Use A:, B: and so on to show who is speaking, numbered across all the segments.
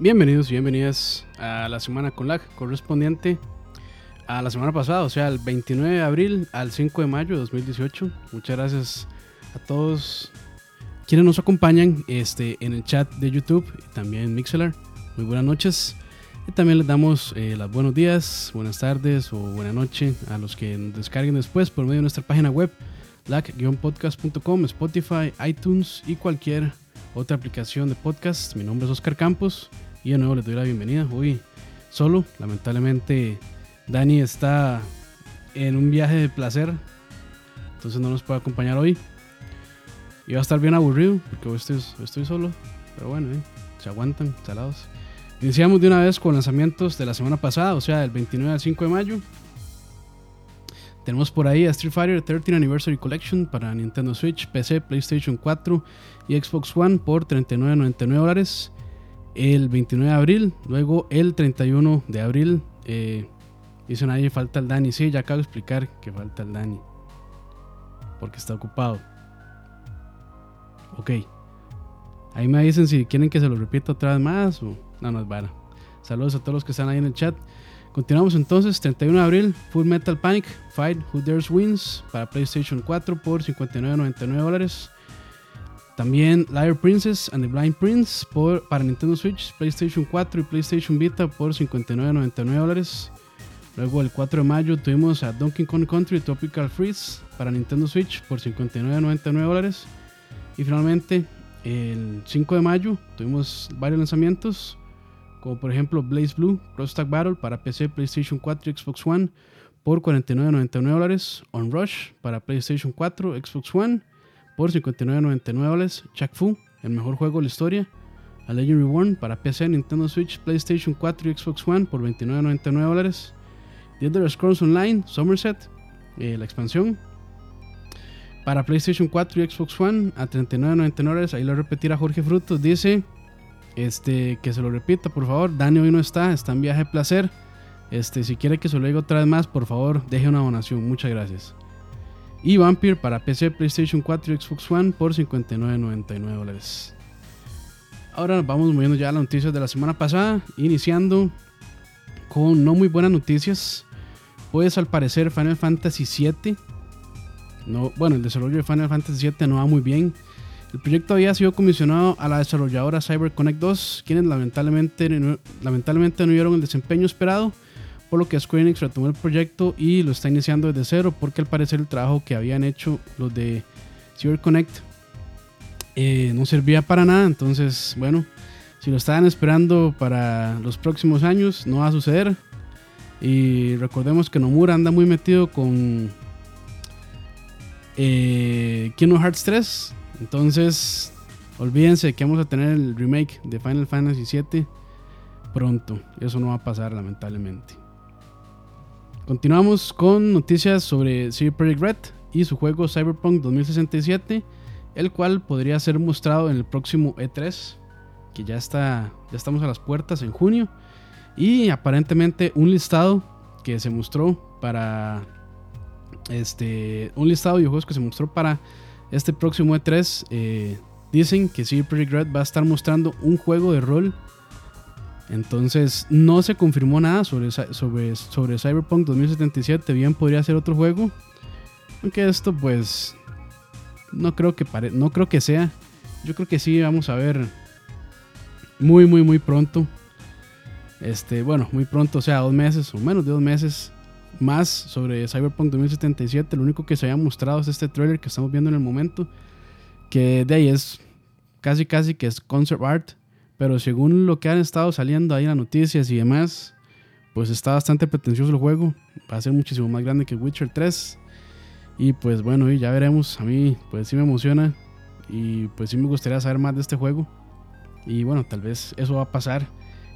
A: Bienvenidos y bienvenidas a la semana con lag correspondiente a la semana pasada, o sea, el 29 de abril al 5 de mayo de 2018. Muchas gracias a todos quienes nos acompañan este, en el chat de YouTube y también en Mixelar. Muy buenas noches. Y también les damos eh, los buenos días, buenas tardes o buena noche a los que nos descarguen después por medio de nuestra página web, lag-podcast.com, Spotify, iTunes y cualquier otra aplicación de podcast. Mi nombre es Oscar Campos y de nuevo les doy la bienvenida. Hoy solo, lamentablemente Dani está en un viaje de placer, entonces no nos puede acompañar hoy. Va a estar bien aburrido porque hoy estoy, estoy solo, pero bueno, eh, se aguantan, salados. Iniciamos de una vez con lanzamientos de la semana pasada, o sea, del 29 al 5 de mayo. Tenemos por ahí a Street Fighter 13 Anniversary Collection para Nintendo Switch, PC, PlayStation 4 y Xbox One por $39.99 dólares el 29 de abril. Luego el 31 de abril. Eh, dice nadie, falta el Dani. Sí, ya acabo de explicar que falta el Dani. Porque está ocupado. Ok. Ahí me dicen si quieren que se lo repita otra vez más no, no es vara. Saludos a todos los que están ahí en el chat. Continuamos entonces, 31 de abril, Full Metal Panic, Fight Who Dares Wins para PlayStation 4 por 59.99 dólares. También Liar Princess and the Blind Prince por, para Nintendo Switch, PlayStation 4 y PlayStation Vita por 59.99 dólares. Luego el 4 de mayo tuvimos a Donkey Kong Country Tropical Freeze para Nintendo Switch por 59.99 dólares. Y finalmente el 5 de mayo tuvimos varios lanzamientos como por ejemplo Blaze Blue Cross Tag Battle para PC, PlayStation 4 y Xbox One por 49.99 dólares, On Rush para PlayStation 4, Xbox One por 59.99 dólares, Chuck Fu, el mejor juego de la historia, A Legend Reborn para PC, Nintendo Switch, PlayStation 4 y Xbox One por 29.99 dólares, The Elder Scrolls Online, Somerset, eh, la expansión para PlayStation 4 y Xbox One a 39.99 dólares, ahí lo repetirá Jorge Frutos, dice este, que se lo repita, por favor. Dani hoy no está, está en viaje de placer. Este, si quiere que se lo diga otra vez más, por favor, deje una donación. Muchas gracias. Y Vampire para PC, PlayStation 4 y Xbox One por 59.99 dólares. Ahora vamos moviendo ya a las noticias de la semana pasada, iniciando con no muy buenas noticias. Pues al parecer Final Fantasy VII, no, bueno, el desarrollo de Final Fantasy VII no va muy bien. El proyecto había sido comisionado a la desarrolladora CyberConnect 2, quienes lamentablemente lamentablemente no dieron el desempeño esperado, por lo que Square Enix retomó el proyecto y lo está iniciando desde cero, porque al parecer el trabajo que habían hecho los de CyberConnect eh, no servía para nada. Entonces, bueno, si lo estaban esperando para los próximos años, no va a suceder. Y recordemos que Nomura anda muy metido con eh, Kingdom Hearts 3 entonces, olvídense que vamos a tener el remake de Final Fantasy VII pronto. Eso no va a pasar, lamentablemente. Continuamos con noticias sobre CD Projekt Red y su juego Cyberpunk 2067, el cual podría ser mostrado en el próximo E3, que ya está, ya estamos a las puertas en junio, y aparentemente un listado que se mostró para este, un listado de juegos que se mostró para este próximo E3 eh, dicen que CD Projekt Red va a estar mostrando un juego de rol. Entonces no se confirmó nada sobre, sobre, sobre Cyberpunk 2077. Bien podría ser otro juego. Aunque esto pues no creo que no creo que sea. Yo creo que sí vamos a ver muy muy muy pronto. Este, bueno, muy pronto, o sea, dos meses o menos de dos meses más sobre Cyberpunk 2077. Lo único que se había mostrado es este trailer que estamos viendo en el momento. Que de ahí es casi casi que es concept art. Pero según lo que han estado saliendo ahí las noticias y demás, pues está bastante pretencioso el juego. Va a ser muchísimo más grande que Witcher 3. Y pues bueno, y ya veremos. A mí pues sí me emociona. Y pues sí me gustaría saber más de este juego. Y bueno, tal vez eso va a pasar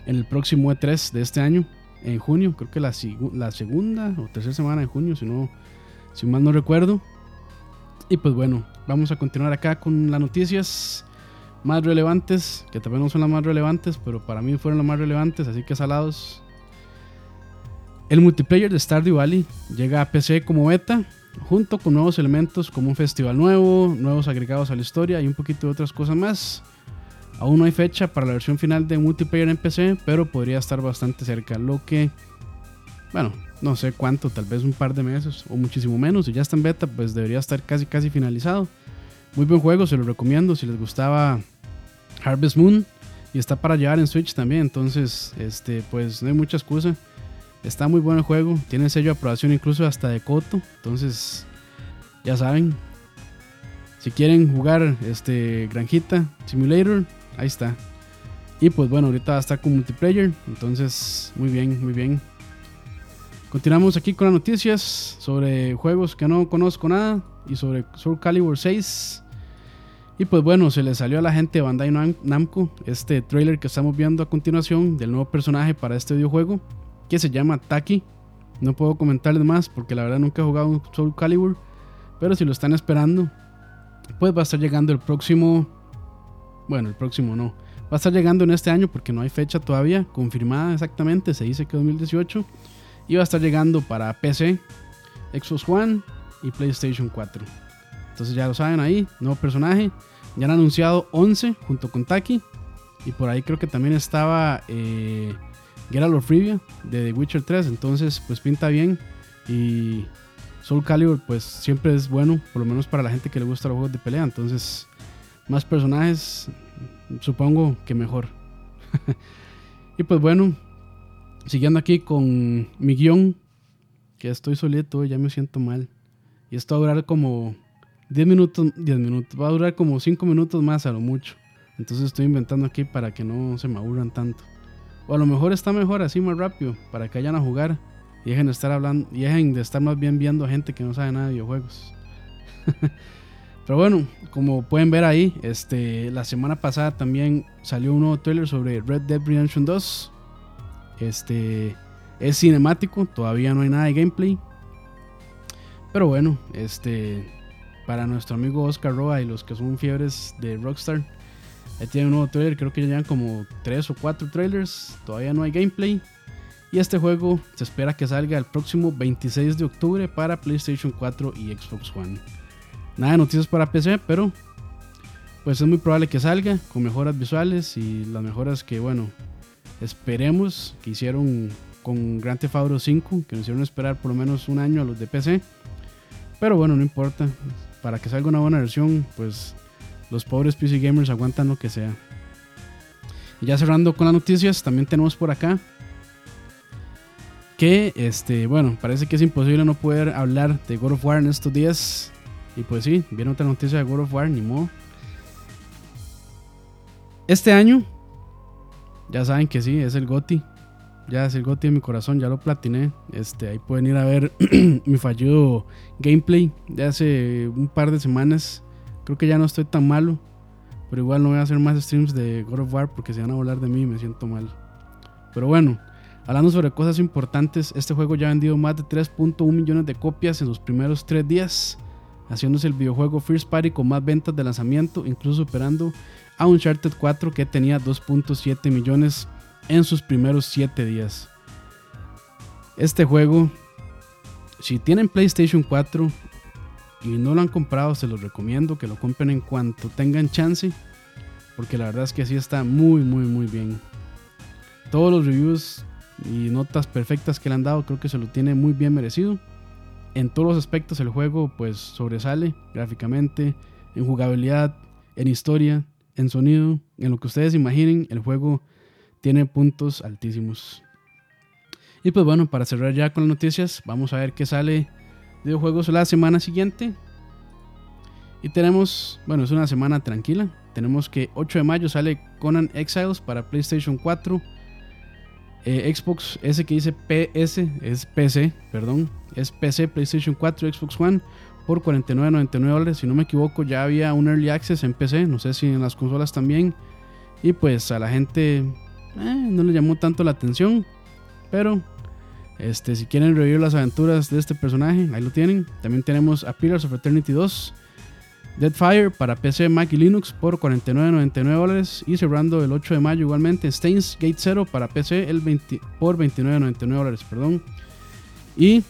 A: en el próximo E3 de este año en junio, creo que la, la segunda o tercera semana de junio, si, no, si mal no recuerdo. Y pues bueno, vamos a continuar acá con las noticias más relevantes, que también no son las más relevantes, pero para mí fueron las más relevantes, así que salados. El multiplayer de Stardew Valley llega a PC como beta, junto con nuevos elementos como un festival nuevo, nuevos agregados a la historia y un poquito de otras cosas más. Aún no hay fecha para la versión final de multiplayer en PC, pero podría estar bastante cerca. Lo que, bueno, no sé cuánto, tal vez un par de meses o muchísimo menos. Si ya está en beta, pues debería estar casi casi finalizado. Muy buen juego, se lo recomiendo. Si les gustaba Harvest Moon y está para llevar en Switch también, entonces, este, pues no hay mucha excusa. Está muy bueno el juego, tiene sello de aprobación incluso hasta de Coto, entonces ya saben. Si quieren jugar este Granjita Simulator, ahí está. Y pues bueno, ahorita estar con multiplayer, entonces muy bien, muy bien. Continuamos aquí con las noticias sobre juegos que no conozco nada y sobre Soul Calibur 6. Y pues bueno, se le salió a la gente de Bandai Namco este trailer que estamos viendo a continuación del nuevo personaje para este videojuego que se llama Taki. No puedo comentarles más porque la verdad nunca he jugado un Soul Calibur. Pero si lo están esperando, pues va a estar llegando el próximo. Bueno, el próximo no. Va a estar llegando en este año porque no hay fecha todavía confirmada exactamente. Se dice que 2018. Y va a estar llegando para PC, Xbox One y PlayStation 4. Entonces ya lo saben ahí, nuevo personaje. Ya han anunciado 11 junto con Taki. Y por ahí creo que también estaba eh, Geralt de The Witcher 3, entonces pues pinta bien y Soul Calibur pues siempre es bueno, por lo menos para la gente que le gusta los juegos de pelea, entonces más personajes supongo que mejor. y pues bueno, siguiendo aquí con mi guion, que estoy solito, ya me siento mal. Y esto va a durar como 10 minutos, 10 minutos, va a durar como 5 minutos más a lo mucho. Entonces estoy inventando aquí para que no se me aburran tanto. O a lo mejor está mejor así más rápido, para que vayan a jugar y dejen de estar hablando, y dejen de estar más bien viendo gente que no sabe nada de videojuegos. Pero bueno, como pueden ver ahí, este, la semana pasada también salió un nuevo trailer sobre Red Dead Redemption 2. Este es cinemático, todavía no hay nada de gameplay. Pero bueno, este para nuestro amigo Oscar Roa y los que son fiebres de Rockstar, Ahí tiene un nuevo trailer, creo que ya llevan como 3 o 4 trailers, todavía no hay gameplay. Y este juego se espera que salga el próximo 26 de octubre para PlayStation 4 y Xbox One. Nada de noticias para PC, pero pues es muy probable que salga con mejoras visuales y las mejoras que, bueno, esperemos que hicieron con Grand Theft Auto 5, que nos hicieron esperar por lo menos un año a los de PC. Pero bueno, no importa. Para que salga una buena versión, pues los pobres PC gamers aguantan lo que sea. Y ya cerrando con las noticias, también tenemos por acá que, este, bueno, parece que es imposible no poder hablar de God of War en estos días. Y pues sí, viene otra noticia de God of War, ni modo. Este año, ya saben que sí, es el GOTI. Ya es el GOTI de mi corazón, ya lo platiné. Este, ahí pueden ir a ver mi fallido gameplay de hace un par de semanas Creo que ya no estoy tan malo. Pero igual no voy a hacer más streams de God of War porque se van a volar de mí y me siento mal. Pero bueno, hablando sobre cosas importantes, este juego ya ha vendido más de 3.1 millones de copias en sus primeros 3 días, haciéndose el videojuego First Party con más ventas de lanzamiento, incluso superando a Uncharted 4 que tenía 2.7 millones en sus primeros 7 días. Este juego, si tienen PlayStation 4, y no lo han comprado, se los recomiendo que lo compren en cuanto tengan chance. Porque la verdad es que así está muy, muy, muy bien. Todos los reviews y notas perfectas que le han dado, creo que se lo tiene muy bien merecido. En todos los aspectos el juego pues sobresale gráficamente, en jugabilidad, en historia, en sonido, en lo que ustedes imaginen, el juego tiene puntos altísimos. Y pues bueno, para cerrar ya con las noticias, vamos a ver qué sale videojuegos la semana siguiente. Y tenemos, bueno, es una semana tranquila. Tenemos que 8 de mayo sale Conan Exiles para PlayStation 4. Eh, Xbox, ese que dice PS, es PC, perdón. Es PC, PlayStation 4, Xbox One por 49.99 dólares. Si no me equivoco, ya había un Early Access en PC. No sé si en las consolas también. Y pues a la gente eh, no le llamó tanto la atención. Pero este, si quieren revivir las aventuras de este personaje, ahí lo tienen. También tenemos a Pillars of Eternity 2, Deadfire para PC, Mac y Linux por 49.99 dólares. Y cerrando el 8 de mayo igualmente, Stains Gate 0 para PC el 20, por 29.99 dólares. Y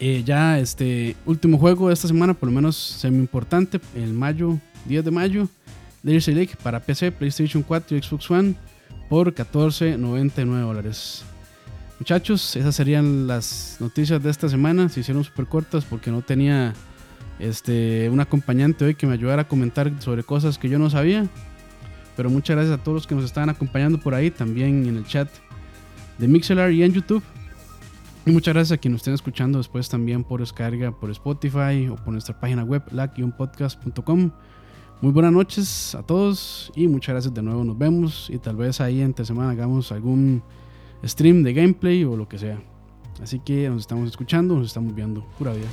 A: eh, ya este último juego de esta semana, por lo menos semi importante, el mayo, 10 de mayo, League para PC, PlayStation 4 y Xbox One por 14.99 dólares. Muchachos, esas serían las noticias de esta semana. Se hicieron súper cortas porque no tenía este, un acompañante hoy que me ayudara a comentar sobre cosas que yo no sabía. Pero muchas gracias a todos los que nos están acompañando por ahí, también en el chat de Mixelar y en YouTube. Y muchas gracias a quienes estén escuchando después también por descarga por Spotify o por nuestra página web la-podcast.com. Muy buenas noches a todos y muchas gracias de nuevo. Nos vemos y tal vez ahí entre semana hagamos algún stream de gameplay o lo que sea. Así que nos estamos escuchando, nos estamos viendo. Pura vida.